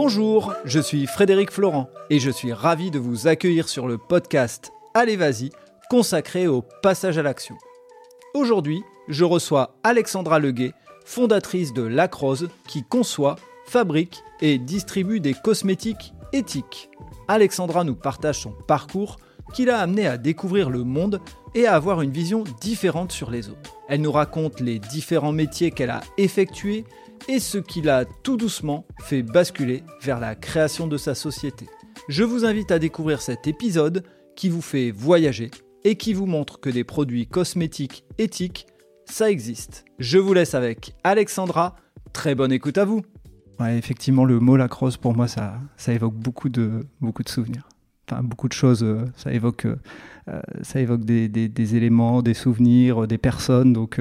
Bonjour, je suis Frédéric Florent et je suis ravi de vous accueillir sur le podcast Allez Vas-y, consacré au passage à l'action. Aujourd'hui, je reçois Alexandra Leguet, fondatrice de Lacrose, qui conçoit, fabrique et distribue des cosmétiques éthiques. Alexandra nous partage son parcours qui l'a amené à découvrir le monde et à avoir une vision différente sur les autres. Elle nous raconte les différents métiers qu'elle a effectués et ce qui l'a tout doucement fait basculer vers la création de sa société. Je vous invite à découvrir cet épisode qui vous fait voyager et qui vous montre que des produits cosmétiques éthiques, ça existe. Je vous laisse avec Alexandra. Très bonne écoute à vous. Effectivement, le mot lacrosse, pour moi, ça, ça évoque beaucoup de, beaucoup de souvenirs. Enfin, beaucoup de choses. euh, Ça évoque, euh, euh, ça évoque des, des- éléments, des souvenirs, des personnes. Donc,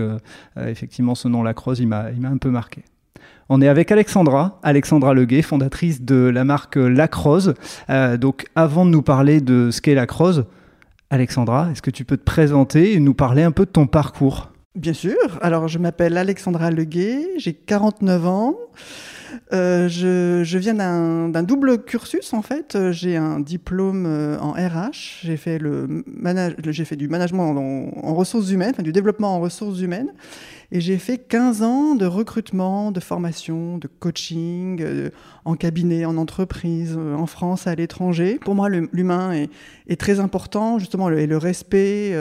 effectivement, ce nom lacrosse, il m'a un peu marqué. On est avec Alexandra, Alexandra Leguet, fondatrice de la marque Lacrose. Euh, donc, avant de nous parler de ce qu'est Lacrose, Alexandra, est-ce que tu peux te présenter et nous parler un peu de ton parcours? Bien sûr. Alors, je m'appelle Alexandra Leguet, j'ai 49 ans. Euh, je, viens d'un double cursus en fait. Euh, J'ai un diplôme euh, en RH. J'ai fait du management en, ressources humaines, enfin, du développement en ressources humaines, et j'ai fait 15 ans de recrutement, de formation, de coaching, en cabinet, en entreprise, en France, à l'étranger. Pour moi, l'humain est, très important, justement, le, et le respect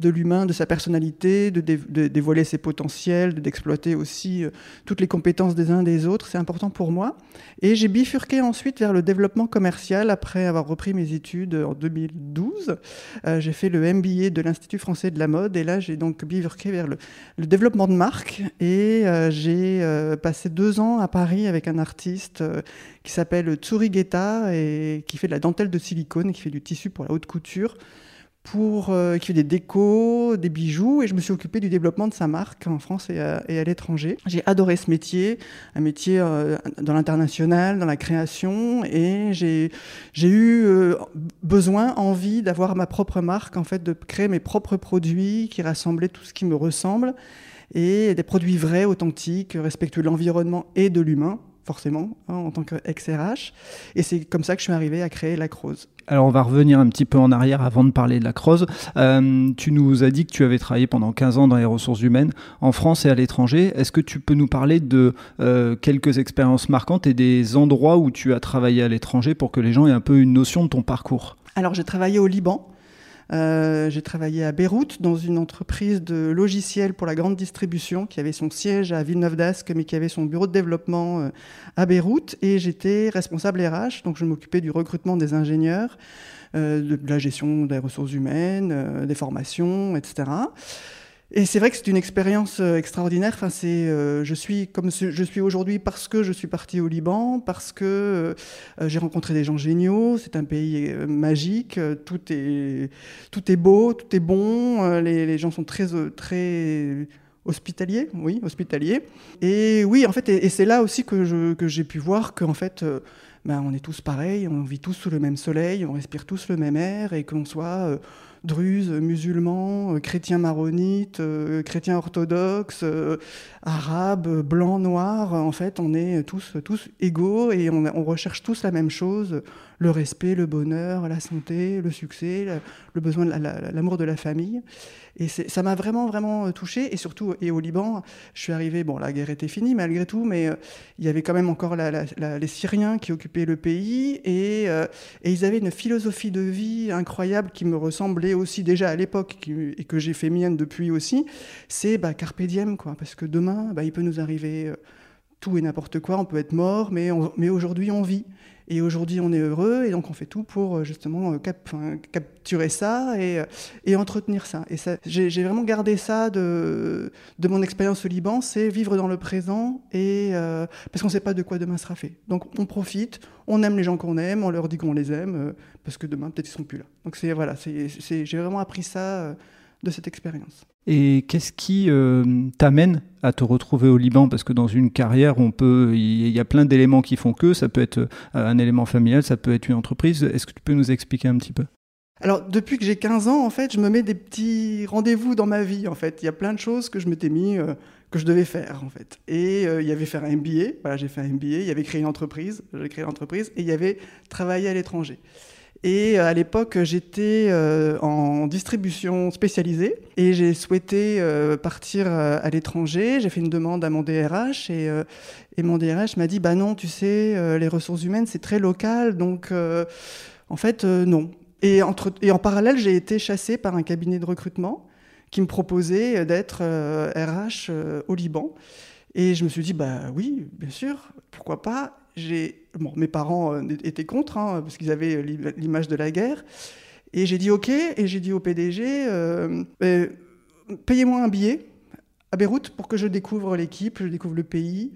de l'humain, de sa personnalité, de, de dévoiler ses potentiels, de- d'exploiter aussi toutes les compétences des uns des autres. C'est important pour moi. Et j'ai bifurqué ensuite vers le développement commercial après avoir repris mes études en 2012. Euh, j'ai fait le MBA de l'Institut français de la mode et là j'ai donc bifurqué vers le, développement de marque et euh, j'ai euh, passé deux ans à Paris avec un artiste qui s'appelle Tsuri Guetta et qui fait de la dentelle de silicone et qui fait du tissu pour la haute couture pour, euh, qui fait des décos, des bijoux, et je me suis occupée du développement de sa marque en France et à, à l'étranger. J'ai adoré ce métier, un métier euh, dans l'international, dans la création, et j'ai j'ai eu euh, besoin, envie d'avoir ma propre marque, en fait, de créer mes propres produits qui rassemblaient tout ce qui me ressemble, et des produits vrais, authentiques, respectueux de l'environnement et de l'humain, forcément, hein, en tant qu'ex-RH. Et c'est comme ça que je suis arrivée à créer Lacrose. Alors on va revenir un petit peu en arrière avant de parler de la Croze. Euh, tu nous as dit que tu avais travaillé pendant 15 ans dans les ressources humaines en France et à l'étranger. Est-ce que tu peux nous parler de euh, quelques expériences marquantes et des endroits où tu as travaillé à l'étranger pour que les gens aient un peu une notion de ton parcours? Alors j'ai travaillé au Liban. Euh, j'ai travaillé à Beyrouth dans une entreprise de logiciels pour la grande distribution qui avait son siège à Villeneuve d'Ascq mais qui avait son bureau de développement euh, à Beyrouth et j'étais responsable RH donc je m'occupais du recrutement des ingénieurs, euh, de, la gestion des ressources humaines, des formations, etc. Et c'est vrai que c'est une expérience euh, extraordinaire. Enfin, c'est, euh, je suis comme je suis aujourd'hui parce que je suis parti au Liban, parce que euh, j'ai rencontré des gens géniaux. C'est un pays magique. Tout est, tout est beau, tout est bon. Les, gens sont très, très hospitaliers, oui, hospitaliers. Et oui, en fait, et, c'est là aussi que, que j'ai pu voir qu'en fait, ben, on est tous pareils, on vit tous sous le même soleil, on respire tous le même air, et qu'on soit druzes, musulmans, euh, chrétiens maronites, euh, chrétiens orthodoxes, euh, arabes, euh, blancs, noirs, en fait, on est tous, tous égaux et on recherche tous la même chose, le respect, le bonheur, la santé, le succès, le besoin de la- la- l'amour de la famille. Et ça m'a vraiment, vraiment touché. Et surtout, et au Liban, je suis arrivé, bon, la guerre était finie malgré tout, mais euh, il y avait quand même encore les Syriens qui occupaient le pays. Et, euh, et ils avaient une philosophie de vie incroyable qui me ressemblait aussi déjà à l'époque et que j'ai fait mienne depuis aussi. C'est bah, carpe diem, quoi. Parce que demain, bah, il peut nous arriver euh, tout et n'importe quoi. On peut être mort, mais, on- mais aujourd'hui, on vit. Et aujourd'hui, on est heureux, et donc on fait tout pour euh, justement euh, capturer ça et, euh, et entretenir ça. Et ça, j'ai vraiment gardé ça de, mon expérience au Liban, c'est vivre dans le présent, et, parce qu'on ne sait pas de quoi demain sera fait. Donc on profite, on aime les gens qu'on aime, on leur dit qu'on les aime, parce que demain, peut-être ils seront plus là. Donc voilà, j'ai vraiment appris ça de cette expérience. Et qu'est-ce qui euh, t'amène à te retrouver au Liban? Parce que dans une carrière, on peut, il y a plein d'éléments qui font que. Ça peut être euh, un élément familial, ça peut être une entreprise. Est-ce que tu peux nous expliquer un petit peu? Alors, depuis que j'ai 15 ans, en fait, je me mets des petits rendez-vous dans ma vie, en fait. Il y a plein de choses que je m'étais mis, euh, que je devais faire, en fait. Et il y avait faire un MBA, voilà, j'ai fait un MBA, il y avait créé une entreprise, j'ai créé l'entreprise, et il y avait travailler à l'étranger. Et euh, à l'époque, j'étais en distribution spécialisée et j'ai souhaité partir à l'étranger. J'ai fait une demande à mon DRH et, et mon DRH m'a dit Bah non, tu sais, les ressources humaines, c'est très local, donc en fait, non. Et, en parallèle, j'ai été chassée par un cabinet de recrutement qui me proposait d'être RH euh, euh, au Liban. Et je me suis dit, bah oui, bien sûr, pourquoi pas. Bon, mes parents euh, étaient contre, hein, parce qu'ils avaient l'image de la guerre. Et j'ai dit OK, et j'ai dit au PDG, payez-moi un billet à Beyrouth pour que je découvre l'équipe, je découvre le pays,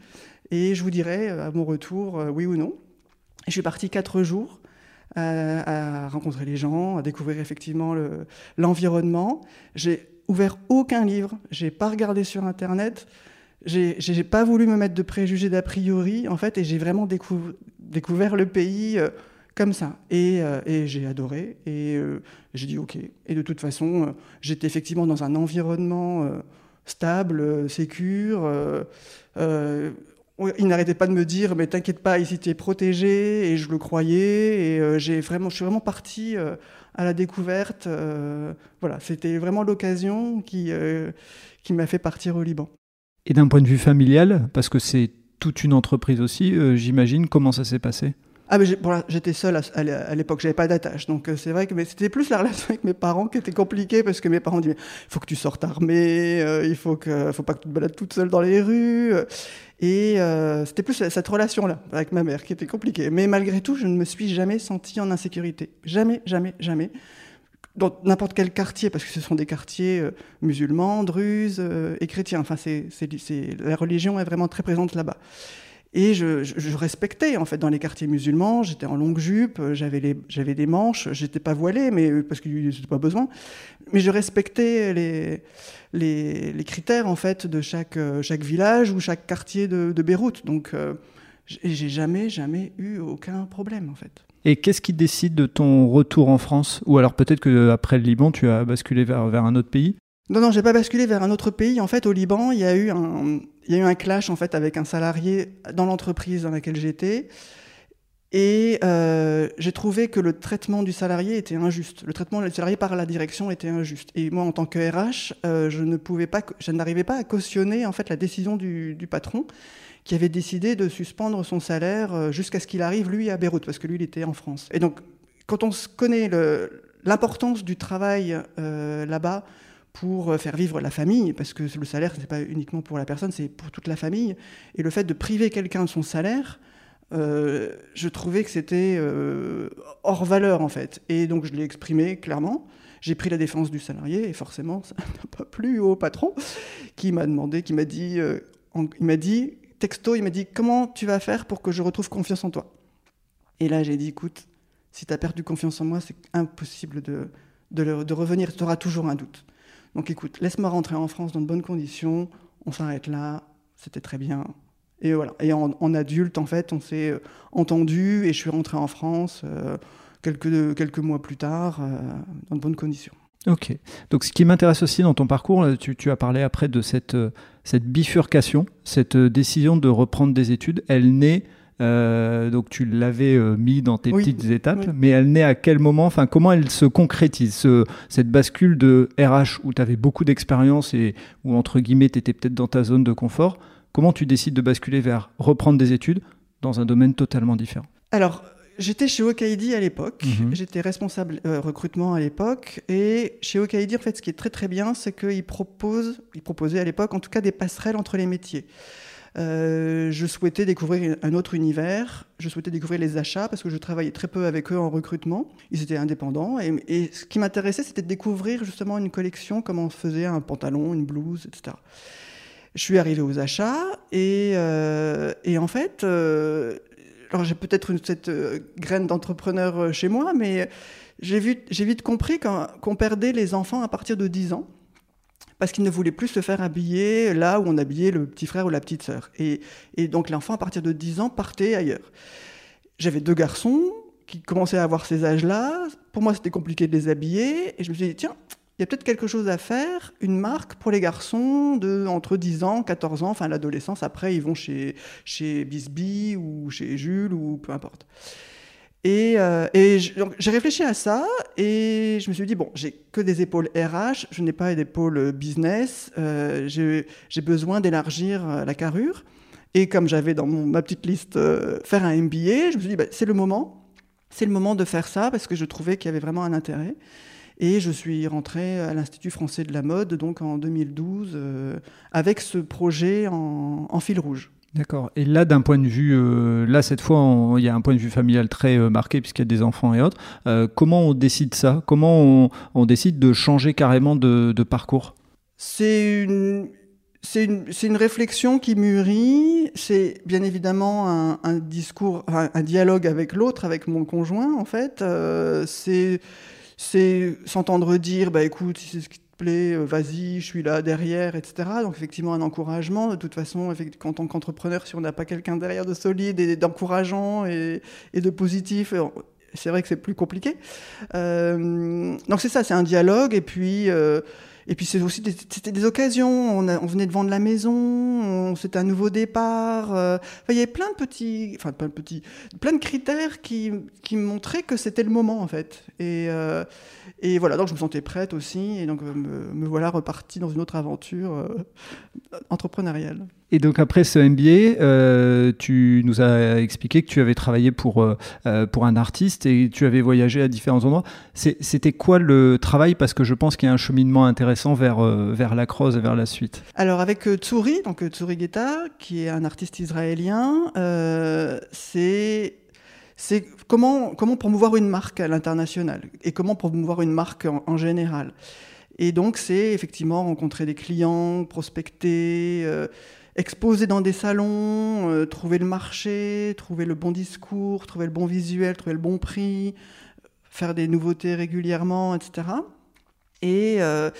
et je vous dirai à mon retour oui ou non. Et je suis parti quatre jours à, rencontrer les gens, à découvrir effectivement l'environnement. j'ai ouvert aucun livre, j'ai pas regardé sur Internet, j'ai pas voulu me mettre de préjugés d'a priori, en fait, et j'ai vraiment découvert le pays euh, comme ça. Et, euh, et j'ai adoré, et euh, j'ai dit OK. Et de toute façon, j'étais effectivement dans un environnement stable, sécure il n'arrêtait pas de me dire mais t'inquiète pas ici tu es protégé et je le croyais et j'ai vraiment je suis vraiment parti euh, à la découverte voilà c'était vraiment l'occasion qui qui m'a fait partir au Liban et d'un point de vue familial parce que c'est toute une entreprise aussi j'imagine comment ça s'est passé? Ah, mais j'étais seul à, à l'époque, j'avais pas d'attache. Donc c'est vrai que c'était plus la relation avec mes parents qui était compliquée parce que mes parents disaient il faut que tu sortes armé, il faut que, faut pas que tu te balades toute seule dans les rues. Et euh, c'était plus cette relation-là avec ma mère qui était compliquée. Mais malgré tout, je ne me suis jamais sentie en insécurité. Jamais, jamais, jamais. Dans n'importe quel quartier, parce que ce sont des quartiers euh, musulmans, druzes euh, et chrétiens. Enfin, c'est, la religion est vraiment très présente là-bas. Et je, je, respectais, en fait, dans les quartiers musulmans, j'étais en longue jupe, j'avais, j'avais des manches, j'étais pas voilée, mais, parce qu'il n'y avait pas besoin. Mais je respectais les, les, les, critères, en fait, de chaque, chaque village ou chaque quartier de, de Beyrouth. Donc, euh, j'ai jamais, jamais eu aucun problème, en fait. Et qu'est-ce qui décide de ton retour en France? Ou alors peut-être qu'après le Liban, tu as basculé vers, vers un autre pays? Non, non, j'ai pas basculé vers un autre pays. En fait, au Liban, il y a eu un, il y a eu un clash en fait avec un salarié dans l'entreprise dans laquelle j'étais. Et euh, j'ai trouvé que le traitement du salarié était injuste. Le traitement du salarié par la direction était injuste. Et moi, en tant que RH, euh, je ne pouvais pas, je n'arrivais pas à cautionner en fait la décision du, patron qui avait décidé de suspendre son salaire euh, jusqu'à ce qu'il arrive lui à Beyrouth parce que lui il était en France. Et donc, quand on connaît l'importance du travail là-bas, pour faire vivre la famille, parce que le salaire, ce n'est pas uniquement pour la personne, c'est pour toute la famille. Et le fait de priver quelqu'un de son salaire, euh, je trouvais que c'était euh, hors valeur, en fait. Et donc, je l'ai exprimé clairement. J'ai pris la défense du salarié, et forcément, ça n'a pas plu au patron, qui m'a demandé, qui m'a dit, il m'a dit, texto, il m'a dit, comment tu vas faire pour que je retrouve confiance en toi? Et là, j'ai dit, écoute, si tu as perdu confiance en moi, c'est impossible de, de, de revenir, tu auras toujours un doute. Donc écoute, laisse-moi rentrer en France dans de bonnes conditions, on s'arrête là, c'était très bien. Et voilà. Et en, adulte, en fait, on s'est euh, entendu et je suis rentré en France euh, quelques, quelques mois plus tard euh, dans de bonnes conditions. Ok. Donc ce qui m'intéresse aussi dans ton parcours, tu, tu, as parlé après de cette, cette bifurcation, cette décision de reprendre des études. Elle naît euh, donc tu l'avais euh, mis dans tes petites étapes, mais elle naît à quel moment? Enfin, comment elle se concrétise cette bascule de RH où tu avais beaucoup d'expérience et où entre guillemets tu étais peut-être dans ta zone de confort Comment tu décides de basculer vers reprendre des études dans un domaine totalement différent Alors, J'étais chez Okaidi à l'époque, mhm. j'étais responsable euh, recrutement à l'époque, et chez Okaidi, en fait, ce qui est très très bien, c'est qu'ils proposent, ils proposaient à l'époque en tout cas des passerelles entre les métiers. Euh, je souhaitais découvrir un autre univers, je souhaitais découvrir les achats parce que je travaillais très peu avec eux en recrutement. Ils étaient indépendants et, ce qui m'intéressait, c'était de découvrir justement une collection, comment on faisait un pantalon, une blouse, etc. Je suis arrivé aux achats et, euh, en fait, euh, alors j'ai peut-être cette graine d'entrepreneur chez moi, mais j'ai vite compris qu'on perdait les enfants à partir de 10 ans parce qu'il ne voulait plus se faire habiller là où on habillait le petit frère ou la petite sœur. Et, donc l'enfant, à partir de 10 ans, partait ailleurs. J'avais deux garçons qui commençaient à avoir ces âges-là. pour moi, c'était compliqué de les habiller. Et je me suis dit, tiens, il y a peut-être quelque chose à faire, une marque pour les garçons de entre 10 ans, 14 ans, enfin l'adolescence, après ils vont chez, chez Bisbee ou chez Jules ou peu importe. Et, euh, j'ai réfléchi à ça et je me suis dit, bon, j'ai que des épaules RH, je n'ai pas d'épaules business, euh, j'ai besoin d'élargir euh, la carrure. Et comme j'avais dans ma petite liste faire un MBA, je me suis dit, bah, c'est le moment, c'est le moment de faire ça parce que je trouvais qu'il y avait vraiment un intérêt. Et je suis rentré à l'Institut français de la mode, donc en 2012, euh, avec ce projet en, fil rouge. D'accord. Et là, d'un point de vue, euh, là cette fois, il y a un point de vue familial très euh, marqué puisqu'il y a des enfants et autres. comment on décide ça? Comment on, décide de changer carrément de, parcours? C'est une, c'est une, une, réflexion qui mûrit. C'est bien évidemment un, un discours, un, dialogue avec l'autre, avec mon conjoint en fait. c'est c'est s'entendre dire, bah écoute, si c'est ce qui te plaît, euh, vas-y, je suis là derrière, etc. Donc effectivement un encouragement. De toute façon, en tant qu'entrepreneur, si on n'a pas quelqu'un derrière de solide et d'encourageant et, de positif, euh, c'est vrai que c'est plus compliqué. Euh, donc c'est ça, c'est un dialogue et puis. Et puis c'est aussi c'était des occasions. On, venait de vendre la maison, c'était un nouveau départ. Euh, il y avait plein de petits, enfin plein de petits, plein de critères qui, qui montraient que c'était le moment en fait. Et, euh, et voilà, donc je me sentais prête aussi, et donc euh, me, voilà repartie dans une autre aventure entrepreneuriale. Et donc après ce MBA, euh, tu nous as expliqué que tu avais travaillé pour, euh, euh, pour un artiste et tu avais voyagé à différents endroits. C'était quoi le travail? Parce que je pense qu'il y a un cheminement intéressant vers, vers la crosse et vers la suite. Alors avec Tsuri, donc Tsuri Geta, qui est un artiste israélien, c'est c'est comment, comment promouvoir une marque à l'international et comment promouvoir une marque en, en général. Et donc, c'est effectivement rencontrer des clients, prospecter, exposer dans des salons, euh, trouver le marché, trouver le bon discours, trouver le bon visuel, trouver le bon prix, faire des nouveautés régulièrement, etc. Et, euh,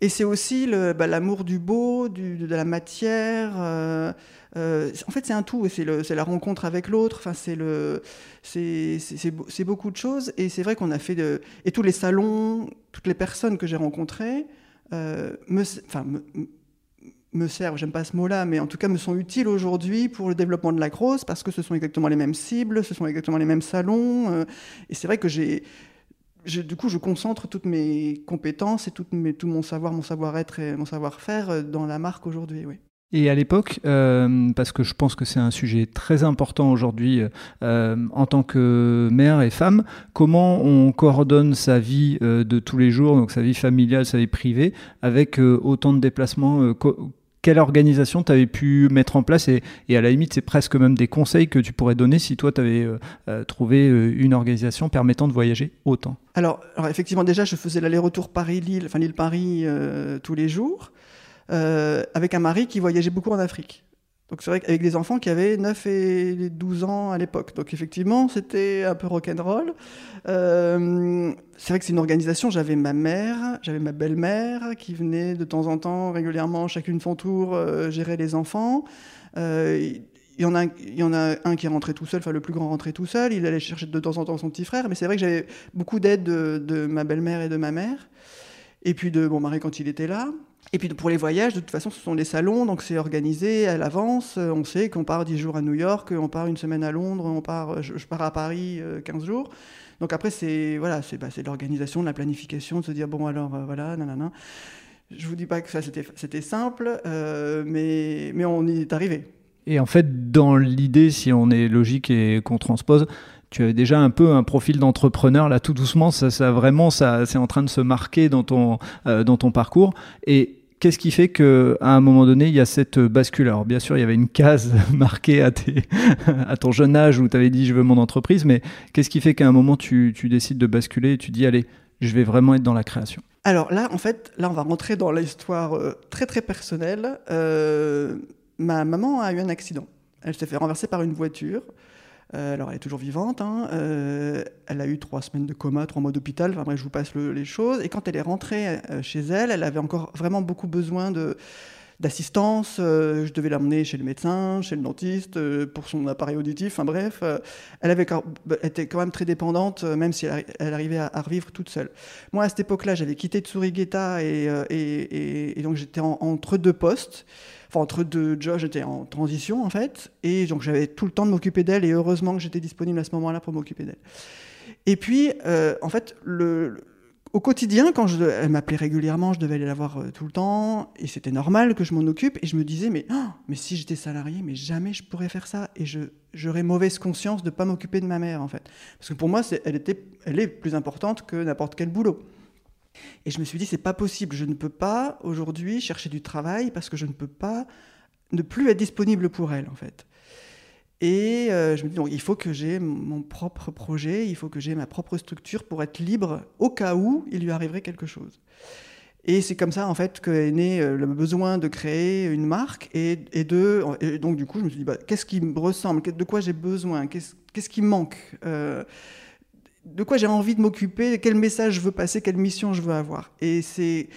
et c'est aussi bah, l'amour du beau, de la matière. Euh, en fait, c'est un tout, c'est la rencontre avec l'autre. Enfin, c'est beaucoup de choses. Et c'est vrai qu'on a fait de, et tous les salons, toutes les personnes que j'ai rencontrées, me, me servent, j'aime pas ce mot-là, mais en tout cas me sont utiles aujourd'hui pour le développement de la grosse, parce que ce sont exactement les mêmes cibles, ce sont exactement les mêmes salons. Euh, et c'est vrai que j'ai, du coup, je concentre toutes mes compétences et tout mon savoir, mon savoir-être et mon savoir-faire euh, dans la marque aujourd'hui. Oui. Et à l'époque, euh, parce que je pense que c'est un sujet très important aujourd'hui en tant que mère et femme, comment on coordonne sa vie de tous les jours, donc sa vie familiale, sa vie privée, avec autant de déplacements quelle organisation tu avais pu mettre en place et, à la limite, c'est presque même des conseils que tu pourrais donner si toi, tu avais euh, euh, trouvé euh, une organisation permettant de voyager autant alors, alors, effectivement, déjà, je faisais l'aller-retour Paris-Lille, enfin Lille-Paris tous les jours, avec un mari qui voyageait beaucoup en Afrique. Donc c'est vrai qu'avec des enfants qui avaient 9 et 12 ans à l'époque. Donc effectivement, c'était un peu rock'n'roll. Euh, c'est vrai que c'est une organisation. J'avais ma mère, j'avais ma belle-mère qui venait de temps en temps, régulièrement, chacune son tour, euh, gérer les enfants. Euh, il y, en a, un qui est rentré tout seul, enfin le plus grand rentrait tout seul, il allait chercher de temps en temps son petit frère, mais c'est vrai que j'avais beaucoup d'aide de, de, ma belle-mère et de ma mère, et puis de mon mari quand il était là. Et puis pour les voyages, de toute façon, ce sont des salons, donc c'est organisé à l'avance. Euh, on sait qu'on part 10 jours à New York, on part une semaine à Londres, on part, je, pars à Paris 15 euh, jours. Donc après, c'est voilà, c'est bah, l'organisation, de la planification, de se dire, bon alors, euh, voilà, nanana. Je vous dis pas que ça c'était simple, mais, mais on y est arrivé. Et en fait, dans l'idée, si on est logique et qu'on transpose, tu avais déjà un peu un profil d'entrepreneur là tout doucement ça, ça vraiment ça c'est en train de se marquer dans ton dans ton parcours et qu'est-ce qui fait qu'à un moment donné, il y a cette bascule? Alors, bien sûr, il y avait une case marquée à, à ton jeune âge où tu avais dit je veux mon entreprise, mais qu'est-ce qui fait qu'à un moment, tu, décides de basculer et tu dis allez, je vais vraiment être dans la création? Alors là, en fait, là, on va rentrer dans l'histoire euh, très très personnelle. Euh, ma maman a eu un accident. Elle s'est fait renverser par une voiture. Euh, alors, elle est toujours vivante. Hein. Euh, elle a eu trois semaines de coma, trois mois d'hôpital. Enfin, bref, je vous passe les choses. Et quand elle est rentrée euh, chez elle, elle avait encore vraiment beaucoup besoin d'assistance. je devais l'emmener chez le médecin, chez le dentiste, pour son appareil auditif. Enfin bref, elle avait était quand même très dépendante, même si elle, arrivait à, revivre toute seule. Moi, à cette époque-là, j'avais quitté Tsurigeta et, et, et, donc j'étais entre deux postes entre deux jobs, j'étais en transition en fait, et donc j'avais tout le temps de m'occuper d'elle, et heureusement que j'étais disponible à ce moment-là pour m'occuper d'elle. Et puis, euh, en fait, au quotidien, quand elle m'appelait régulièrement, je devais aller la voir euh, tout le temps, et c'était normal que je m'en occupe, et je me disais, mais, oh, mais si j'étais salarié, mais jamais je pourrais faire ça, et je, j'aurais mauvaise conscience de ne pas m'occuper de ma mère, en fait. Parce que pour moi, elle, était, elle est plus importante que n'importe quel boulot. Et je me suis dit, c'est pas possible, je ne peux pas aujourd'hui chercher du travail parce que je ne peux pas ne plus être disponible pour elle, en fait. Et euh, je me dis, donc, il faut que j'ai mon propre projet, il faut que j'ai ma propre structure pour être libre au cas où il lui arriverait quelque chose. Et c'est comme ça, en fait, qu'est né euh, le besoin de créer une marque. Et, de, donc, du coup, je me suis dit, bah, qu'est-ce qui me ressemble De quoi j'ai besoin Qu'est-ce qui me manque euh, de quoi j'ai envie de m'occuper, quel message je veux passer, quelle mission je veux avoir. Et c'est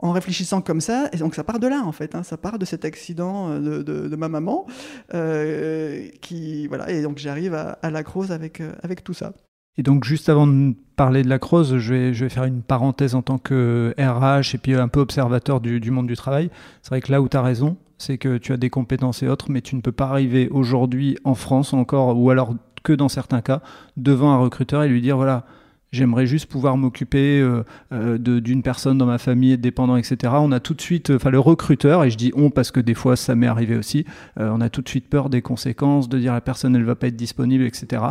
en réfléchissant comme ça, et donc ça part de là en fait, hein, ça part de cet accident euh, de, ma maman, euh, qui voilà, et donc j'arrive à, la crosse avec, euh, avec tout ça. Et donc juste avant de parler de la crosse, je vais, je vais faire une parenthèse en tant que RH et puis un peu observateur du, du monde du travail. C'est vrai que là où tu as raison, c'est que tu as des compétences et autres, mais tu ne peux pas arriver aujourd'hui en France encore, ou alors que dans certains cas, devant un recruteur et lui dire voilà, j'aimerais juste pouvoir m'occuper euh, euh, d'une personne dans ma famille, dépendant, etc. On a tout de suite, enfin le recruteur, et je dis on parce que des fois ça m'est arrivé aussi, euh, on a tout de suite peur des conséquences, de dire la personne elle va pas être disponible, etc.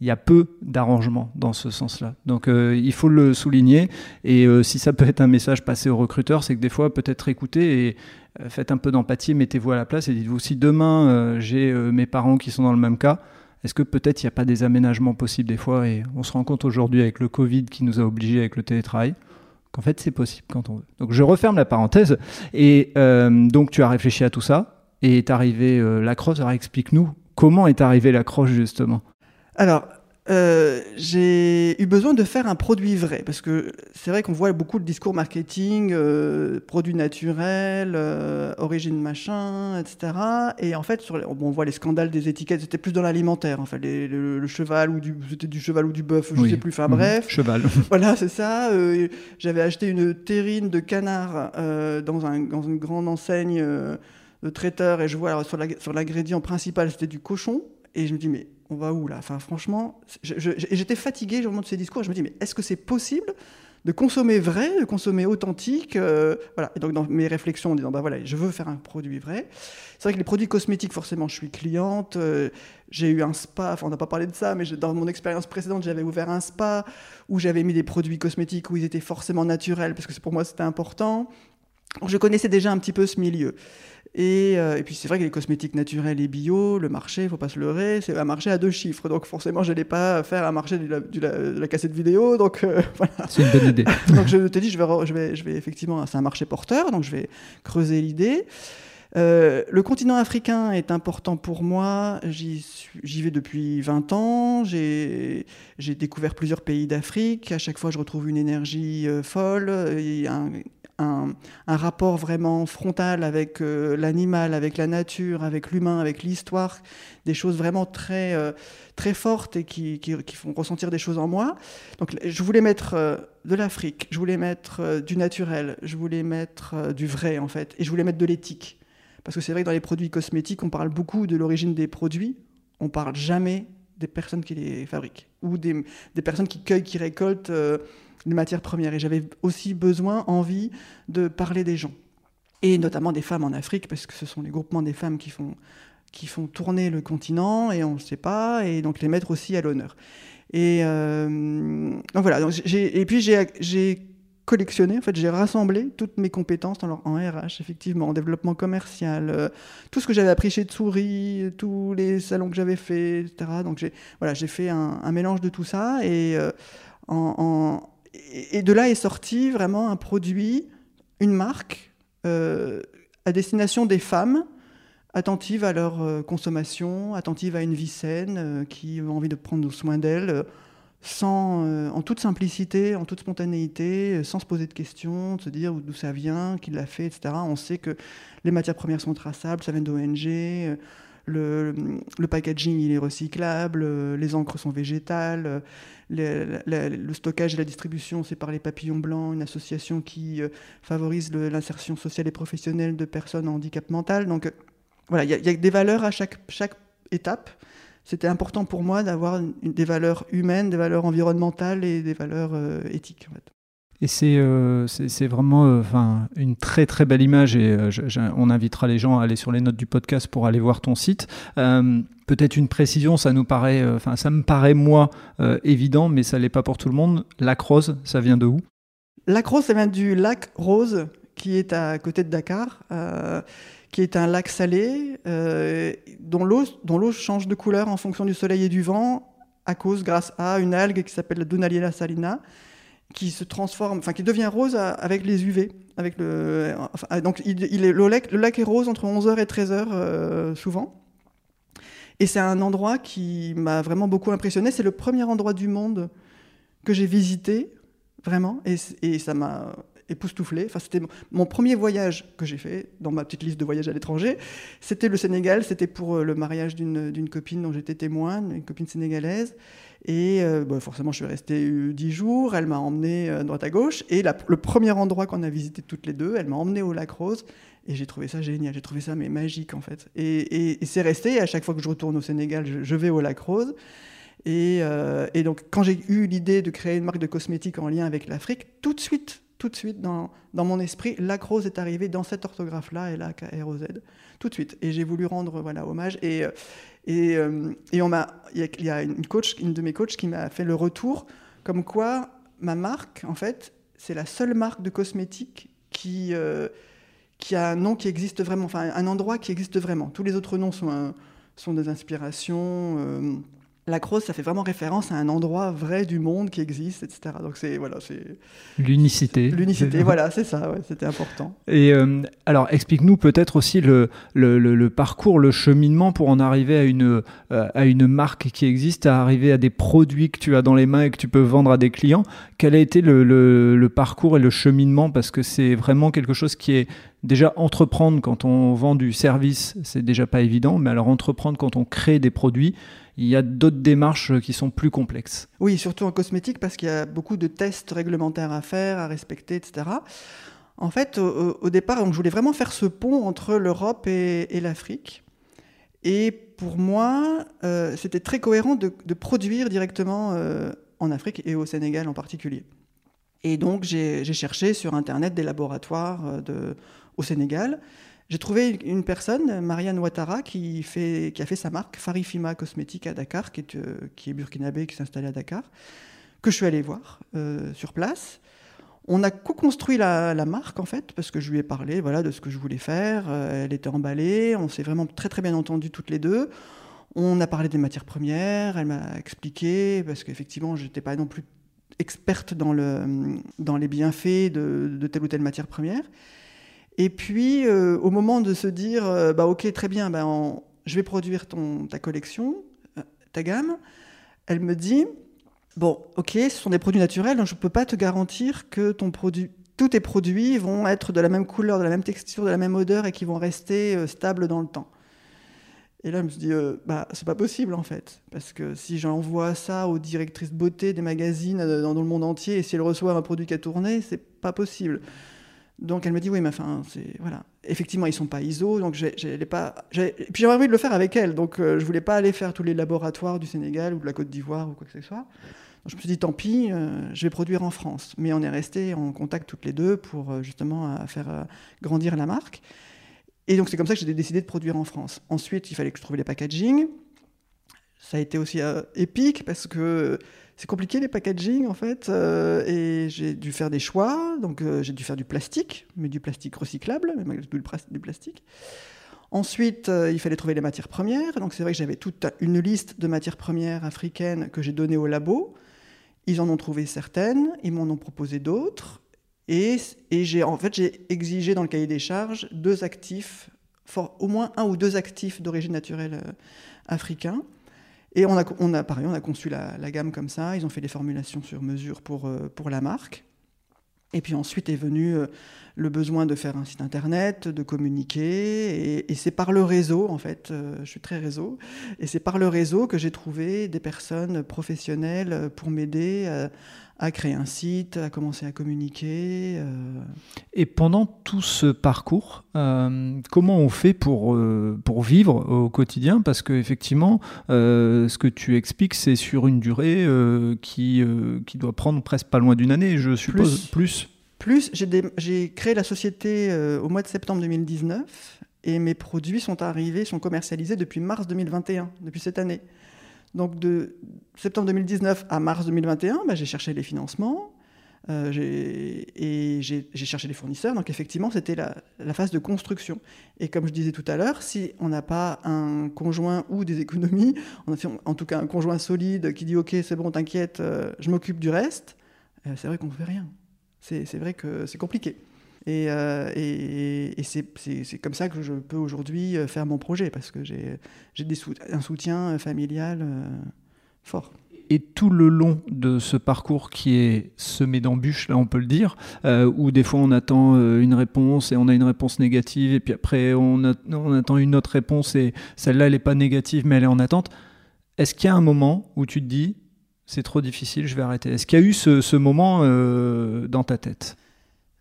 Il y a peu d'arrangements dans ce sens-là. Donc il faut le souligner. Et si ça peut être un message passé au recruteur, c'est que des fois peut-être écouter et faites un peu d'empathie, mettez-vous à la place et dites-vous si demain j'ai mes parents qui sont dans le même cas, est-ce que peut-être il n'y a pas des aménagements possibles des fois Et on se rend compte aujourd'hui avec le Covid qui nous a obligés avec le télétravail qu'en fait c'est possible quand on veut. Donc je referme la parenthèse. Et euh, donc tu as réfléchi à tout ça et est arrivé euh, la crosse. Alors explique-nous comment est arrivée la crosse justement. Alors euh, j'ai eu besoin de faire un produit vrai parce que c'est vrai qu'on voit beaucoup de discours marketing, euh, produit naturel, euh, origine machin, etc. Et en fait, sur on voit les scandales des étiquettes, c'était plus dans l'alimentaire, enfin le, cheval ou du, c'était du cheval ou du bœuf, je ne sais plus. Enfin mhm. bref, cheval. voilà, c'est ça. j'avais acheté une terrine de canard dans, un, dans une grande enseigne de traiteur et je vois sur, sur l'ingrédient principal c'était du cochon et je me dis mais on va où là? Enfin, franchement, j'étais fatigué au moment de ces discours. Je me dis, mais est-ce que c'est possible de consommer vrai, de consommer authentique euh, Voilà. Et donc, dans mes réflexions, en disant, bah voilà, je veux faire un produit vrai. C'est vrai que les produits cosmétiques, forcément, je suis cliente. Euh, j'ai eu un spa, enfin, on n'a pas parlé de ça, mais dans mon expérience précédente, j'avais ouvert un spa où j'avais mis des produits cosmétiques où ils étaient forcément naturels, parce que pour moi, c'était important. Je connaissais déjà un petit peu ce milieu. Euh, et, puis c'est vrai que les cosmétiques naturels et bio, le marché, il faut pas se leurrer, c'est un marché à deux chiffres. Donc forcément, je n'allais pas faire un marché de la, cassette vidéo. Donc euh, voilà. C'est une bonne idée. donc je te dis, je vais, je vais, je vais effectivement, c'est un marché porteur, donc je vais creuser l'idée. Euh, le continent africain est important pour moi. J'y vais depuis 20 ans. J'ai découvert plusieurs pays d'Afrique. À chaque fois, je retrouve une énergie folle. Il y a un, rapport vraiment frontal avec euh, l'animal, avec la nature, avec l'humain, avec l'histoire, des choses vraiment très, euh, très fortes et qui, qui, font ressentir des choses en moi. Donc je voulais mettre euh, de l'Afrique, je voulais mettre du naturel, je voulais mettre du vrai en fait, et je voulais mettre de l'éthique. Parce que c'est vrai que dans les produits cosmétiques, on parle beaucoup de l'origine des produits, on parle jamais des personnes qui les fabriquent, ou des, des personnes qui cueillent, qui récoltent une matière première. Et j'avais aussi besoin, envie de parler des gens. Et notamment des femmes en Afrique, parce que ce sont les groupements des femmes qui font, qui font tourner le continent, et on ne sait pas, et donc les mettre aussi à l'honneur. Et euh, donc voilà, donc et puis j'ai collectionné, en fait, j'ai rassemblé toutes mes compétences en, en RH, effectivement, en développement commercial, euh, tout ce que j'avais appris chez Tsuri, tous les salons que j'avais fait, etc. Donc j'ai voilà, j'ai fait un, mélange de tout ça et euh, en, et de là est sorti vraiment un produit, une marque euh, à destination des femmes attentives à leur euh, consommation, attentives à une vie saine, euh, qui ont envie de prendre soin d'elles sans, en toute simplicité, en toute spontanéité, sans se poser de questions, de se dire d'où ça vient, qui l'a fait, etc. On sait que les matières premières sont traçables, ça vient d'ONG, le, packaging il est recyclable, les encres sont végétales, le, stockage et la distribution c'est par les papillons blancs, une association qui favorise l'insertion sociale et professionnelle de personnes en handicap mental. Donc voilà, il y, a des valeurs à chaque, chaque étape. C'était important pour moi d'avoir des valeurs humaines, des valeurs environnementales et des valeurs euh, éthiques. Et c'est euh, vraiment euh, une très très belle image et on invitera les gens à aller sur les notes du podcast pour aller voir ton site. Peut-être une précision, ça nous paraît, enfin ça me paraît moi évident, mais ça l'est pas pour tout le monde. Lac Rose, ça vient de où? Lac Rose, ça vient du lac Rose qui est à côté de Dakar qui est un lac salé euh, dont l'eau change de couleur en fonction du soleil et du vent à cause, grâce à une algue qui s'appelle la Dunaliella salina, qui se transforme, enfin qui devient rose avec les UV. Avec le, donc il, est, le, lac, est rose entre 11h et 13h euh, souvent. Et c'est un endroit qui m'a vraiment beaucoup impressionné. C'est le premier endroit du monde que j'ai visité, vraiment. Et ça m'a époustouflé. Enfin, c'était mon premier voyage que j'ai fait dans ma petite liste de voyages à l'étranger. C'était le Sénégal, c'était pour euh, le mariage d'une copine dont j'étais témoin, une copine sénégalaise. Et euh, bah, forcément, je suis resté euh, dix jours. Elle m'a emmené droite à gauche. Et le premier endroit qu'on a visité toutes les deux, elle m'a emmené au Lac Rose. Et j'ai trouvé ça génial. J'ai trouvé ça mais magique en fait. Et, c'est resté. à chaque fois que je retourne au Sénégal, je, vais au Lac Rose. Et, et donc, quand j'ai eu l'idée de créer une marque de cosmétiques en lien avec l'Afrique, tout de suite, tout de suite dans, dans mon esprit, l'acrose est arrivé dans cette orthographe-là, et là, K-R-O-Z, tout de suite. Et j'ai voulu rendre voilà, hommage. Et, euh, et, euh, et on il y, a une coach, une de mes coachs qui m'a fait le retour, comme quoi ma marque, en fait, c'est la seule marque de cosmétiques qui, euh, qui a un nom qui existe vraiment, enfin un endroit qui existe vraiment. Tous les autres noms sont, sont des inspirations la crosse, ça fait vraiment référence à un endroit vrai du monde qui existe, etc. Donc c'est voilà, c'est l'unicité. L'unicité, voilà, c'est ça. c'était important. Et euh, alors, explique-nous peut-être aussi le, le, parcours, le cheminement pour en arriver à une euh, à une marque qui existe, à arriver à des produits que tu as dans les mains et que tu peux vendre à des clients. Quel a été le, parcours et le cheminement? Parce que c'est vraiment quelque chose qui est déjà entreprendre quand on vend du service, c'est déjà pas évident. Mais alors entreprendre quand on crée des produits il y a d'autres démarches qui sont plus complexes. Oui, surtout en cosmétique, parce qu'il y a beaucoup de tests réglementaires à faire, à respecter, etc. En fait, au, départ, donc, je voulais vraiment faire ce pont entre l'Europe et, l'Afrique. Et pour moi, euh, c'était très cohérent de, produire directement euh, en Afrique et au Sénégal en particulier. Et donc, j'ai cherché sur Internet des laboratoires euh, au Sénégal. J'ai trouvé une personne, Marianne Ouattara, qui, a fait sa marque Farifima Cosmétique à Dakar, qui est, euh, qui burkinabé, qui s'est installé à Dakar, que je suis allé voir euh, sur place. On a co-construit la, marque, en fait, parce que je lui ai parlé voilà, de ce que je voulais faire. Euh, elle était emballée, on s'est vraiment très très bien entendu toutes les deux. On a parlé des matières premières, elle m'a expliqué, parce qu'effectivement, je n'étais pas non plus experte dans, le, dans les bienfaits de telle ou telle matière première. Et puis, euh, au moment de se dire, euh, bah, ok, très bien, bah, je vais produire ta collection, euh, ta gamme, elle me dit, bon, ok, ce sont des produits naturels, donc je ne peux pas te garantir que tous tes produits vont être de la même couleur, de la même texture, de la même odeur et qui vont rester stables dans le temps. Et là, je me suis dit, bah, c'est pas possible en fait. Parce que si j'envoie ça aux directrices beauté des magazines dans, le monde entier et si elles reçoivent un produit qui a tourné, c'est pas possible. Donc elle me dit oui, mais enfin, c'est voilà. Effectivement, ils sont pas ISO, donc j'ai pas. Et puis j'avais envie de le faire avec elle, donc euh, je voulais pas aller faire tous les laboratoires du Sénégal ou de la Côte d'Ivoire ou quoi que ce soit. Donc, je me suis dit tant pis, euh, je vais produire en France. Mais on est resté en contact toutes les deux pour euh, justement faire grandir la marque. Et donc c'est comme ça que j'ai décidé de produire en France. Ensuite, il fallait que je trouve les packaging. Ça a été aussi épique parce que c'est compliqué les packaging en fait, euh, et j'ai dû faire des choix. Donc euh, j'ai dû faire du plastique, mais du plastique recyclable, mais du plastique. Ensuite, euh, il fallait trouver les matières premières. Donc c'est vrai que j'avais toute une liste de matières premières africaines que j'ai données au labo. Ils en ont trouvé certaines, ils m'en ont proposé d'autres. Et, et j'ai en fait j'ai exigé dans le cahier des charges deux actifs, au moins un ou deux actifs d'origine naturelle africains. Et on a, on a, on a conçu la, gamme comme ça. Ils ont fait des formulations sur mesure pour, pour la marque. Et puis ensuite est venu le besoin de faire un site internet, de communiquer. Et, c'est par le réseau, en fait, euh, je suis très réseau, et c'est par le réseau que j'ai trouvé des personnes professionnelles pour m'aider euh, à, créer un site, à commencer à communiquer. Euh. Et pendant tout ce parcours, comment on fait pour, pour vivre au quotidien? Parce qu'effectivement, ce que tu expliques, c'est sur une durée qui, qui doit prendre presque pas loin d'une année, je suppose. plus plus, j'ai créé la société euh, au mois de septembre 2019 et mes produits sont arrivés, sont commercialisés depuis mars 2021, depuis cette année. Donc de septembre 2019 à mars 2021, bah, j'ai cherché les financements euh, et j'ai cherché les fournisseurs. Donc effectivement, c'était la, phase de construction. Et comme je disais tout à l'heure, si on n'a pas un conjoint ou des économies, en tout cas un conjoint solide qui dit OK, c'est bon, t'inquiète, euh, je m'occupe du reste, c'est vrai qu'on ne fait rien c'est vrai que c'est compliqué. Et, euh, et, c'est comme ça que je peux aujourd'hui euh, faire mon projet, parce que j'ai un soutien euh, familial fort. Et tout le long de ce parcours qui est semé d'embûches, là on peut le dire, où des fois on attend une réponse et on a une réponse négative, et puis après on, on attend une autre réponse et celle-là elle n'est pas négative mais elle est en attente, est-ce qu'il y a un moment où tu te dis c'est trop difficile, je vais arrêter? Est-ce qu'il y a eu ce, moment dans ta tête?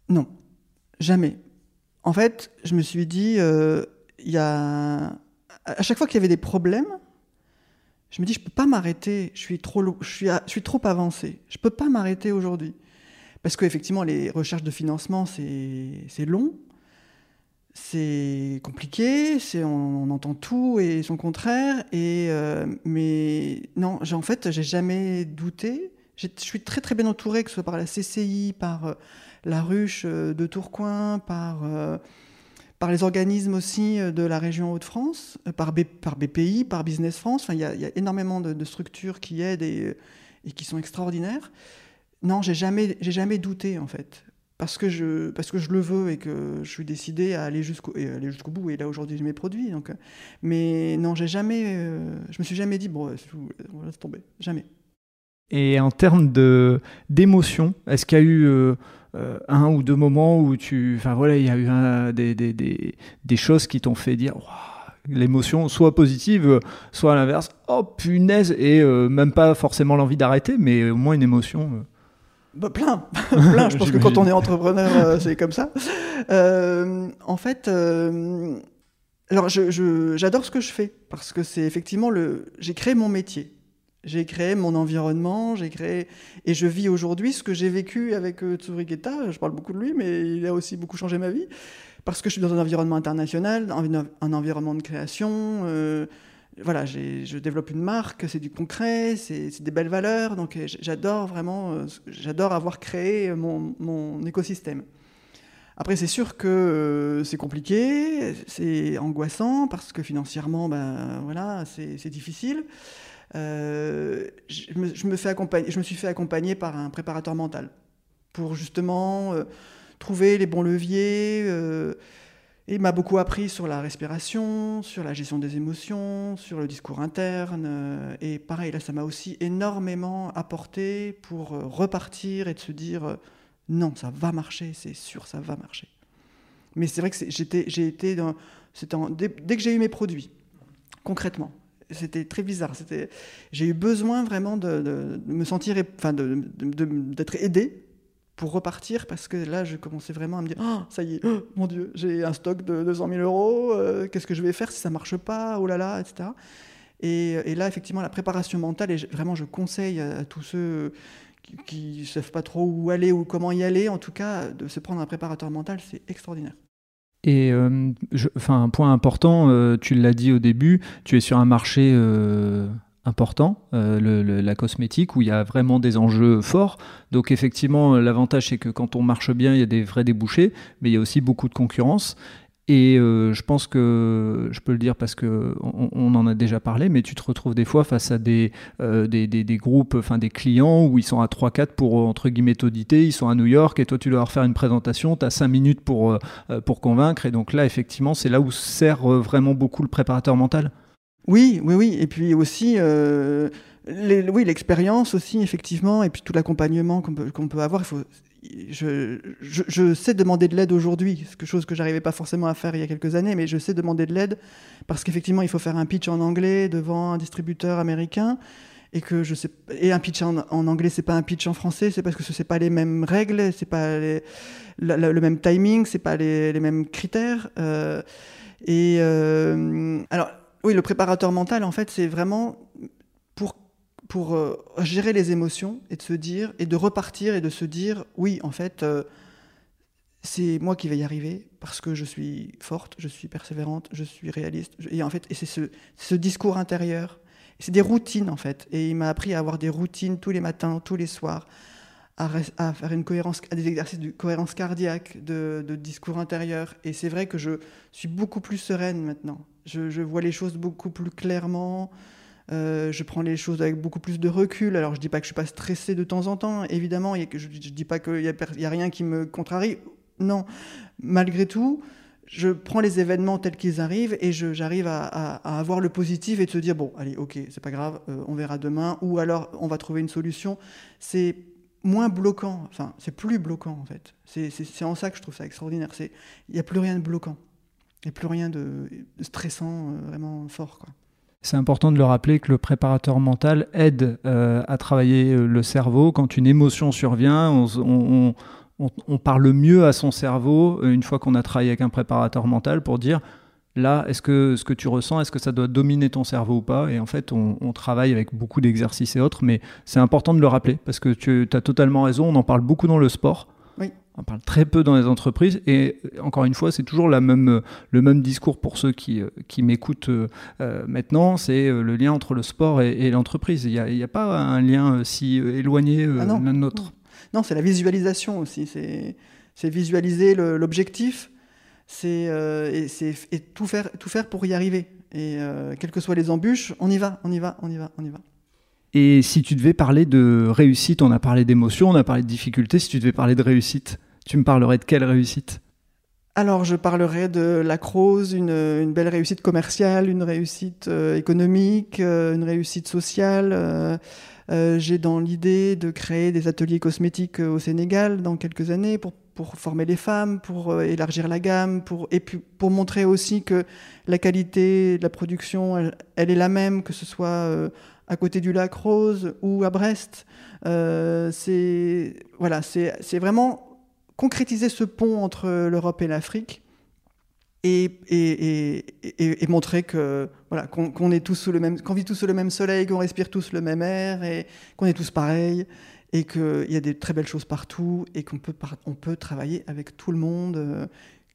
Non, jamais. En fait, je me suis dit, euh, y a... à chaque fois qu'il y avait des problèmes, je me dis, je peux pas m'arrêter, je suis trop, je suis, je trop avancé, je peux pas m'arrêter aujourd'hui. Parce qu'effectivement, les recherches de financement, c'est long c'est compliqué, c'est on, entend tout et son contraire. Et euh, mais non, en fait, j'ai jamais douté. Je suis très très bien entouré, que ce soit par la CCI, par euh, la ruche euh, de Tourcoing, par par les organismes aussi de la région Hauts-de-France, par, BPI, par Business France. Enfin, il y, a énormément de, structures qui aident et, qui sont extraordinaires. Non, j'ai jamais, j'ai jamais douté en fait parce que je parce que je le veux et que je suis décidé à aller jusqu'au aller jusqu'au bout et là aujourd'hui je mes produits donc mais non j'ai jamais euh, je me suis jamais dit bon on va tomber jamais et en termes d'émotion est-ce qu'il y a eu euh, euh, un ou deux moments où tu enfin voilà il y a eu des, des, des, des, choses qui t'ont fait dire l'émotion soit positive soit à l'inverse oh punaise et même pas forcément l'envie d'arrêter mais au moins une émotion bah, plein, plein. Je pense que quand on est entrepreneur, euh, c'est comme ça. Euh, en fait, euh, alors j'adore ce que je fais parce que c'est effectivement le. J'ai créé mon métier, j'ai créé mon environnement, j'ai créé et je vis aujourd'hui ce que j'ai vécu avec Tsurigeta. Je parle beaucoup de lui, mais il a aussi beaucoup changé ma vie parce que je suis dans un environnement international, un, environnement de création voilà, je développe une marque, c'est du concret, c'est des belles valeurs, donc euh, j'adore vraiment, euh, j'adore avoir créé mon, écosystème. Après, c'est sûr que euh, c'est compliqué, c'est angoissant parce que financièrement, ben voilà, c'est difficile. Je, me, fais accompagner, je me suis fait accompagner par un préparateur mental pour justement trouver les bons leviers il m'a beaucoup appris sur la respiration, sur la gestion des émotions, sur le discours interne. Et pareil, là, ça m'a aussi énormément apporté pour euh, repartir et de se dire euh, non, ça va marcher, c'est sûr, ça va marcher. Mais c'est vrai que j'ai été dès, que j'ai eu mes produits, concrètement, c'était très bizarre. C'était, j'ai eu besoin vraiment de, me sentir, enfin, d'être aidé pour repartir parce que là, je commençais vraiment à me dire oh, ça y est, oh, mon Dieu, j'ai un stock de 200 000 euros, euh, qu'est-ce que je vais faire si ça marche pas, oh là là, etc. Et, là, effectivement, la préparation mentale, et vraiment, je conseille à, tous ceux qui ne savent pas trop où aller ou comment y aller, en tout cas, de se prendre un préparateur mental, c'est extraordinaire. Et euh, enfin, un point important, euh, tu l'as dit au début, tu es sur un marché important, euh, la cosmétique, où il y a vraiment des enjeux forts. Donc effectivement, l'avantage, c'est que quand on marche bien, il y a des vrais débouchés, mais il y a aussi beaucoup de concurrence. Et euh, je pense que je peux le dire parce que on, en a déjà parlé, mais tu te retrouves des fois face à des, euh, des, des, groupes, enfin des clients où ils sont à 3-4 pour entre guillemets t'auditer, ils sont à New York et toi tu dois leur faire une présentation, tu as 5 minutes pour, pour convaincre. Et donc là, effectivement, c'est là où sert vraiment beaucoup le préparateur mental. Oui, oui, oui. Et puis aussi, oui, l'expérience aussi, effectivement, et puis tout l'accompagnement qu'on peut, peut, avoir. Il faut, je, sais demander de l'aide aujourd'hui, quelque chose que j'arrivais pas forcément à faire il y a quelques années, mais je sais demander de l'aide parce qu'effectivement, il faut faire un pitch en anglais devant un distributeur américain et que je sais et un pitch en, anglais c'est pas un pitch en français c'est parce que ce c'est pas les mêmes règles c'est pas le même timing c'est pas les, les, mêmes critères euh, et euh, alors oui le préparateur mental en fait c'est vraiment pour euh, gérer les émotions et de se dire et de repartir et de se dire oui en fait euh, c'est moi qui vais y arriver parce que je suis forte, je suis persévérante, je suis réaliste. Et en fait et c'est ce, discours intérieur, c'est des routines en fait. Et il m'a appris à avoir des routines tous les matins, tous les soirs, à, faire une cohérence, à des exercices de cohérence cardiaque, de, discours intérieur. Et c'est vrai que je suis beaucoup plus sereine maintenant, je vois les choses beaucoup plus clairement. Euh, je prends les choses avec beaucoup plus de recul. Alors, je dis pas que je suis pas stressé de temps en temps, évidemment. je, je dis pas qu'il y, a rien qui me contrarie. Non, malgré tout, je prends les événements tels qu'ils arrivent et j'arrive à, avoir le positif et de se dire bon, allez, ok, c'est pas grave, euh, on verra demain, ou alors on va trouver une solution. C'est moins bloquant, enfin, c'est plus bloquant en fait. C'est en ça que je trouve ça extraordinaire. Il n'y a plus rien de bloquant, il n'y a plus rien de, stressant euh, vraiment fort, quoi c'est important de le rappeler que le préparateur mental aide euh, à travailler euh, le cerveau. Quand une émotion survient, on, parle mieux à son cerveau euh, une fois qu'on a travaillé avec un préparateur mental pour dire là, est-ce que ce que tu ressens, est-ce que ça doit dominer ton cerveau ou pas? Et en fait, on, travaille avec beaucoup d'exercices et autres, mais c'est important de le rappeler parce que tu as totalement raison, on en parle beaucoup dans le sport. On parle très peu dans les entreprises et encore une fois, c'est toujours la même, le même discours pour ceux qui, qui m'écoutent euh, maintenant, c'est euh, le lien entre le sport et, l'entreprise. Il n'y a, pas un lien euh, si éloigné ah l'un de l'autre. Non, c'est la visualisation aussi. C'est visualiser l'objectif c'est et, tout, faire, tout faire pour y arriver. Et quelles que soient les embûches, on y va, on y va, on y va, on y va. Et si tu devais parler de réussite, on a parlé d'émotion, on a parlé de difficulté, si tu devais parler de réussite, tu me parlerais de quelle réussite? Alors, je parlerais de la Crose, une, belle réussite commerciale, une réussite euh, économique, euh, une réussite sociale. Euh, j'ai dans l'idée de créer des ateliers cosmétiques au Sénégal dans quelques années pour, former les femmes, pour élargir la gamme, pour, et pour montrer aussi que la qualité de la production, elle, est la même, que ce soit à côté du lac Rose ou à Brest. voilà, c'est vraiment concrétiser ce pont entre l'Europe et l'Afrique et, montrer que voilà qu'on vit tous sous le même soleil qu'on respire tous le même air et qu'on est tous pareils et qu'il y a des très belles choses partout et qu'on peut on peut travailler avec tout le monde euh,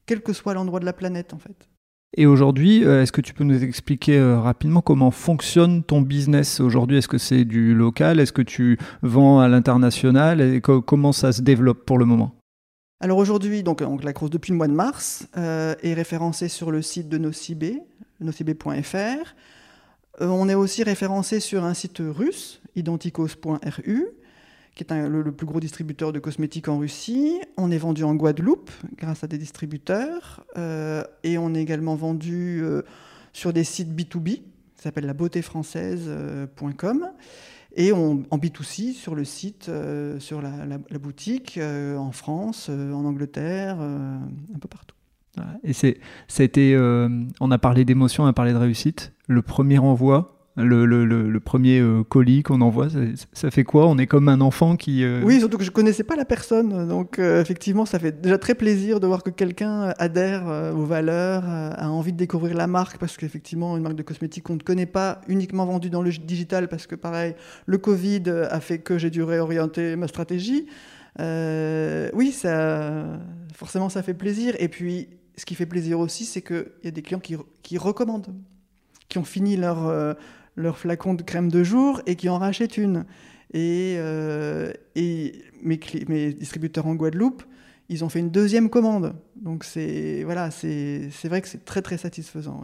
quel que soit l'endroit de la planète en fait. Et aujourd'hui, euh, est-ce que tu peux nous expliquer euh, rapidement comment fonctionne ton business aujourd'hui? Est-ce que c'est du local? Est-ce que tu vends à l'international? Comment ça se développe pour le moment? Alors aujourd'hui, donc, la Crosse depuis le mois de mars euh, est référencée sur le site de Nocibé, nocibé.fr. Euh, on est aussi référencé sur un site russe, identicos.ru, qui est le, plus gros distributeur de cosmétiques en Russie. On est vendu en Guadeloupe grâce à des distributeurs. Euh, et on est également vendu sur des sites B2B, qui s'appelle la beautéfrançaise.com. Et on, en B2C sur le site, euh, sur la, boutique, euh, en France, euh, en Angleterre, un peu partout. Et c'est, c'était, on a parlé d'émotion, on a parlé de réussite. Le premier envoi, le, le, premier euh, colis qu'on envoie, ça, fait quoi? On est comme un enfant qui... Euh, oui, surtout que je connaissais pas la personne. Donc euh, effectivement, ça fait déjà très plaisir de voir que quelqu'un adhère aux valeurs, a envie de découvrir la marque, parce qu'effectivement, une marque de cosmétiques qu'on ne connaît pas, uniquement vendue dans le digital, parce que pareil, le Covid a fait que j'ai dû réorienter ma stratégie. oui, ça, forcément, ça fait plaisir. Et puis, ce qui fait plaisir aussi, c'est qu'il y a des clients qui, qui recommandent qui ont fini leur, leur flacon de crème de jour et qui en rachètent une. Et, euh, et mes, distributeurs en Guadeloupe, ils ont fait une deuxième commande. Donc c'est voilà, c'est vrai que c'est très très satisfaisant.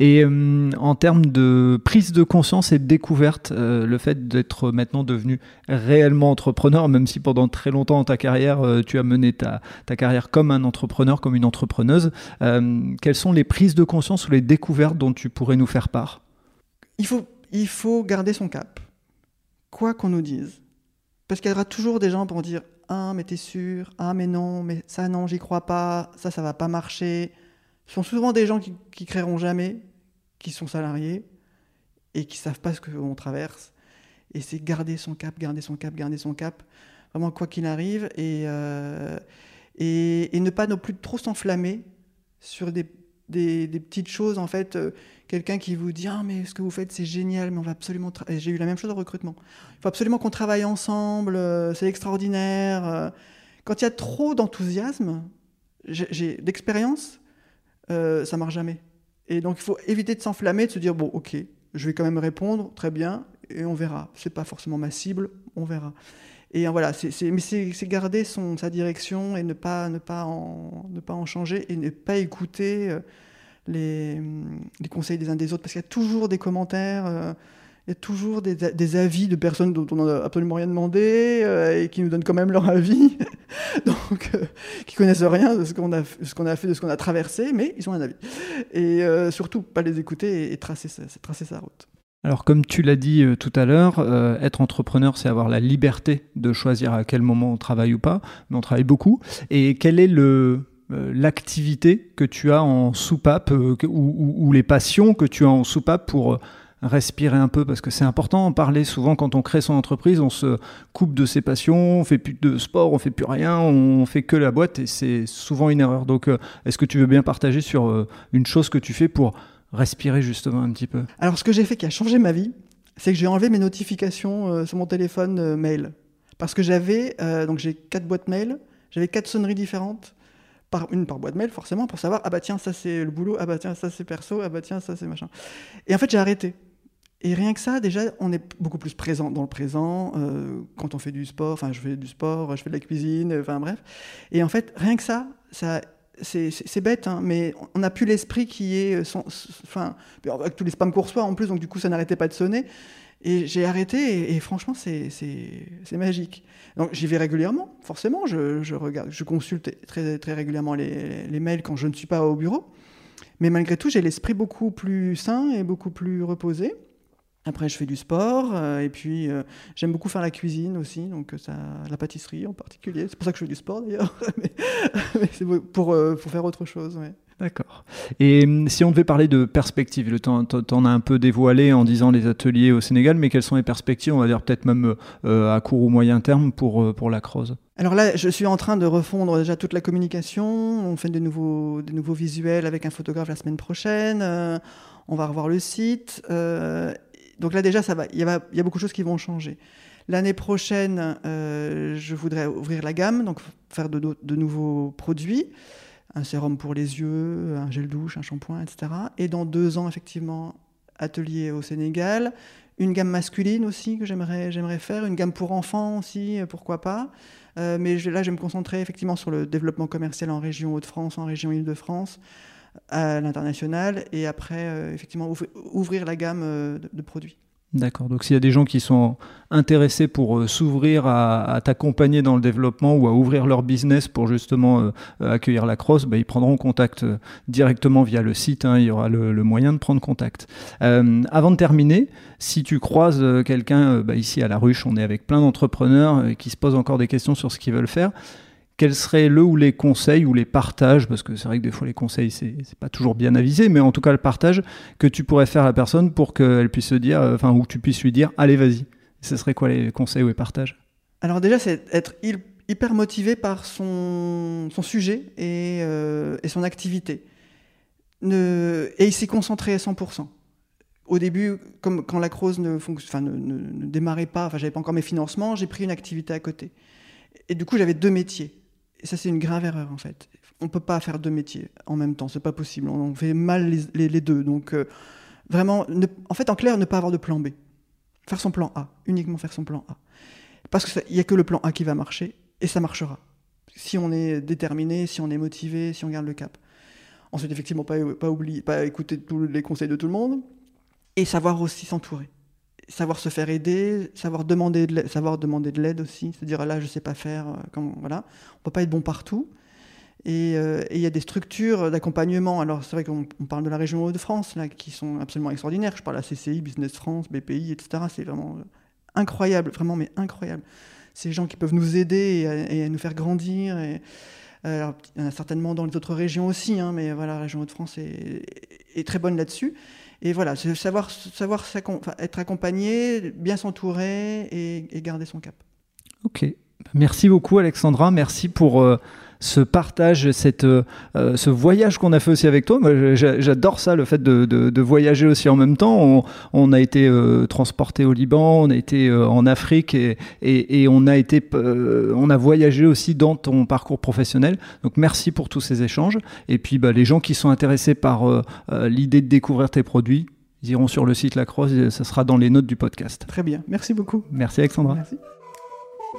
Et euh, en termes de prise de conscience et de découverte, euh, le fait d'être maintenant devenu réellement entrepreneur, même si pendant très longtemps dans ta carrière, tu as mené ta, ta, carrière comme un entrepreneur, comme une entrepreneuse, quelles sont les prises de conscience ou les découvertes dont tu pourrais nous faire part? Il faut, il faut garder son cap, quoi qu'on nous dise. Parce qu'il y aura toujours des gens pour dire Ah, mais t'es sûr Ah, mais non, mais ça, non, j'y crois pas. Ça, ça va pas marcher. Ce sont souvent des gens qui, qui créeront jamais, qui sont salariés et qui savent pas ce qu'on traverse. Et c'est garder son cap, garder son cap, garder son cap, vraiment quoi qu'il arrive, et, euh, et, et, ne pas non plus trop s'enflammer sur des, des, des, petites choses. En fait, euh, quelqu'un qui vous dit ah mais ce que vous faites c'est génial, mais on va absolument. J'ai eu la même chose au recrutement. Il faut absolument qu'on travaille ensemble, euh, c'est extraordinaire. Euh. Quand il y a trop d'enthousiasme, j'ai d'expérience, euh, ça marche jamais. Et donc il faut éviter de s'enflammer, de se dire bon ok, je vais quand même répondre, très bien, et on verra. C'est pas forcément ma cible, on verra. Et euh, voilà, c'est, mais c'est, garder son, sa direction et ne pas, ne, pas en, ne pas en changer et ne pas écouter euh, les, les, conseils des uns des autres parce qu'il y a toujours des commentaires. Euh, il y a toujours des, des, avis de personnes dont on n'a absolument rien demandé euh, et qui nous donnent quand même leur avis, donc euh, qui connaissent rien de ce qu'on a, ce a fait, de ce qu'on a traversé, mais ils ont un avis. Et euh, surtout, pas les écouter et, tracer, sa, tracer sa route. Alors comme tu l'as dit tout à l'heure, être entrepreneur, c'est avoir la liberté de choisir à quel moment on travaille ou pas, mais on travaille beaucoup. Et quelle est le, l'activité que tu as en soupape ou, ou, les passions que tu as en soupape pour respirer un peu parce que c'est important en parler. Souvent, quand on crée son entreprise, on se coupe de ses passions, on fait plus de sport, on fait plus rien, on fait que la boîte et c'est souvent une erreur. Donc, euh, est-ce que tu veux bien partager sur euh, une chose que tu fais pour respirer justement un petit peu? Alors, ce que j'ai fait qui a changé ma vie, c'est que j'ai enlevé mes notifications euh, sur mon téléphone mail parce que j'avais donc j'ai quatre boîtes mail, j'avais quatre sonneries différentes. Par, une par boîte mail forcément pour savoir ah bah tiens ça c'est le boulot ah bah tiens ça c'est perso ah bah tiens ça c'est machin et en fait j'ai arrêté et rien que ça, déjà, on est beaucoup plus présent dans le présent euh, quand on fait du sport. Enfin, je fais du sport, je fais de la cuisine, enfin bref. Et en fait, rien que ça, ça c'est bête, hein, mais on n'a plus l'esprit qui est. Euh, enfin, avec tous les spams reçoit en plus, donc du coup, ça n'arrêtait pas de sonner. Et j'ai arrêté, et, franchement, c'est magique. Donc j'y vais régulièrement, forcément. Je, je, regarde, je consulte très, très régulièrement les, les mails quand je ne suis pas au bureau. Mais malgré tout, j'ai l'esprit beaucoup plus sain et beaucoup plus reposé. Après, je fais du sport euh, et puis euh, j'aime beaucoup faire la cuisine aussi, donc euh, la pâtisserie en particulier. C'est pour ça que je fais du sport d'ailleurs, mais, mais c'est pour, pour, faire autre chose. Ouais. D'accord. Et hum, si on devait parler de perspectives, le temps, as un peu dévoilé en disant les ateliers au Sénégal, mais quelles sont les perspectives, on va dire peut-être même euh, à court ou moyen terme pour, pour la Croze? Alors là, je suis en train de refondre déjà toute la communication. On fait de nouveaux, des nouveaux visuels avec un photographe la semaine prochaine. Euh, on va revoir le site. Euh, donc là déjà. Il y, a, beaucoup de choses qui vont changer. L'année prochaine, euh, je voudrais ouvrir la gamme, donc faire de, de, nouveaux produits, un sérum pour les yeux, un gel douche, un shampoing, etc. Et dans deux ans, effectivement, atelier au Sénégal, une gamme masculine aussi que j'aimerais j'aimerais faire, une gamme pour enfants aussi, pourquoi pas. Euh, mais là, je vais me concentrer effectivement sur le développement commercial en région Hauts-de-France, en région Île-de-France, à l'international, et après, euh, effectivement, ouvrir la gamme euh, de produits. D'accord. Donc s'il y a des gens qui sont intéressés pour euh, s'ouvrir à, t'accompagner dans le développement ou à ouvrir leur business pour justement euh, accueillir la crosse, bah, ils prendront contact euh, directement via le site. Hein, il y aura le, moyen de prendre contact. Euh, avant de terminer, si tu croises quelqu'un bah, ici à la ruche, on est avec plein d'entrepreneurs qui se posent encore des questions sur ce qu'ils veulent faire quels seraient le ou les conseils ou les partages, parce que c'est vrai que des fois les conseils c'est pas toujours bien avisé, mais en tout cas le partage que tu pourrais faire à la personne pour qu'elle puisse se dire, euh, enfin, ou que tu puisses lui dire, allez vas-y. Ce serait quoi les conseils ou les partages? Alors déjà c'est être hyper motivé par son, sujet et, euh, et, son activité. Ne, et s'y concentrer à 100%. Au début, quand la Crose ne, ne démarrait pas, enfin j'avais pas encore mes financements, j'ai pris une activité à côté. Et du coup j'avais deux métiers. Et ça, c'est une grave erreur, en fait. On ne peut pas faire deux métiers en même temps, c'est pas possible. On fait mal les, deux. Donc, euh, vraiment, en fait, en clair, ne pas avoir de plan B. Faire son plan A, uniquement faire son plan A. Parce qu'il n'y a que le plan A qui va marcher, et ça marchera. Si on est déterminé, si on est motivé, si on garde le cap. Ensuite, effectivement, pas, pas, oublier, pas écouter tous les conseils de tout le monde. Et savoir aussi s'entourer. Savoir se faire aider, savoir demander de l'aide, savoir demander de l'aide aussi. C'est-à-dire, là, je sais pas faire. Comme, voilà. On peut pas être bon partout. Euh, et il y a des structures d'accompagnement. Alors, c'est vrai qu'on parle de la région Hauts-de-France, là, qui sont absolument extraordinaires. Je parle à CCI, Business France, BPI, etc. C'est vraiment incroyable, vraiment, mais incroyable. Ces gens qui peuvent nous aider et, nous faire grandir. Euh, il y en a certainement dans les autres régions aussi, hein, mais voilà, la région Hauts-de-France est, très bonne là-dessus. Et voilà, savoir, savoir être accompagné, bien s'entourer et, garder son cap. Ok. Merci beaucoup, Alexandra. Merci pour. Euh, ce partage, cette, euh, euh, ce voyage qu'on a fait aussi avec toi. Moi, j'adore ça, le fait de, de, voyager aussi en même temps. On, on a été euh, transporté au Liban, on a été en Afrique et, et, et, on a été, on a voyagé aussi dans ton parcours professionnel. Donc merci pour tous ces échanges. Et puis bah, les gens qui sont intéressés par l'idée de découvrir tes produits, ils iront sur le site Lacrosse, ça sera dans les notes du podcast. Très bien, merci beaucoup. Merci Alexandra. Merci.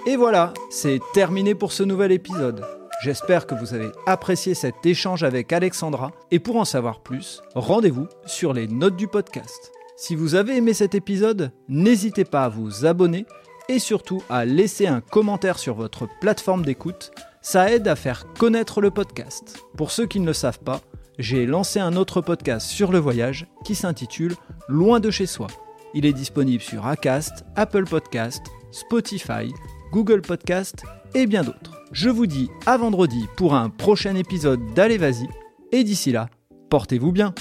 Et voilà, c'est terminé pour ce nouvel épisode. J'espère que vous avez apprécié cet échange avec Alexandra et pour en savoir plus, rendez-vous sur les notes du podcast. Si vous avez aimé cet épisode, n'hésitez pas à vous abonner et surtout à laisser un commentaire sur votre plateforme d'écoute. Ça aide à faire connaître le podcast. Pour ceux qui ne le savent pas, j'ai lancé un autre podcast sur le voyage qui s'intitule Loin de chez soi. Il est disponible sur Acast, Apple Podcast, Spotify, Google Podcast et bien d'autres. Je vous dis à vendredi pour un prochain épisode d'Allez Vas-y, et d'ici là, portez-vous bien.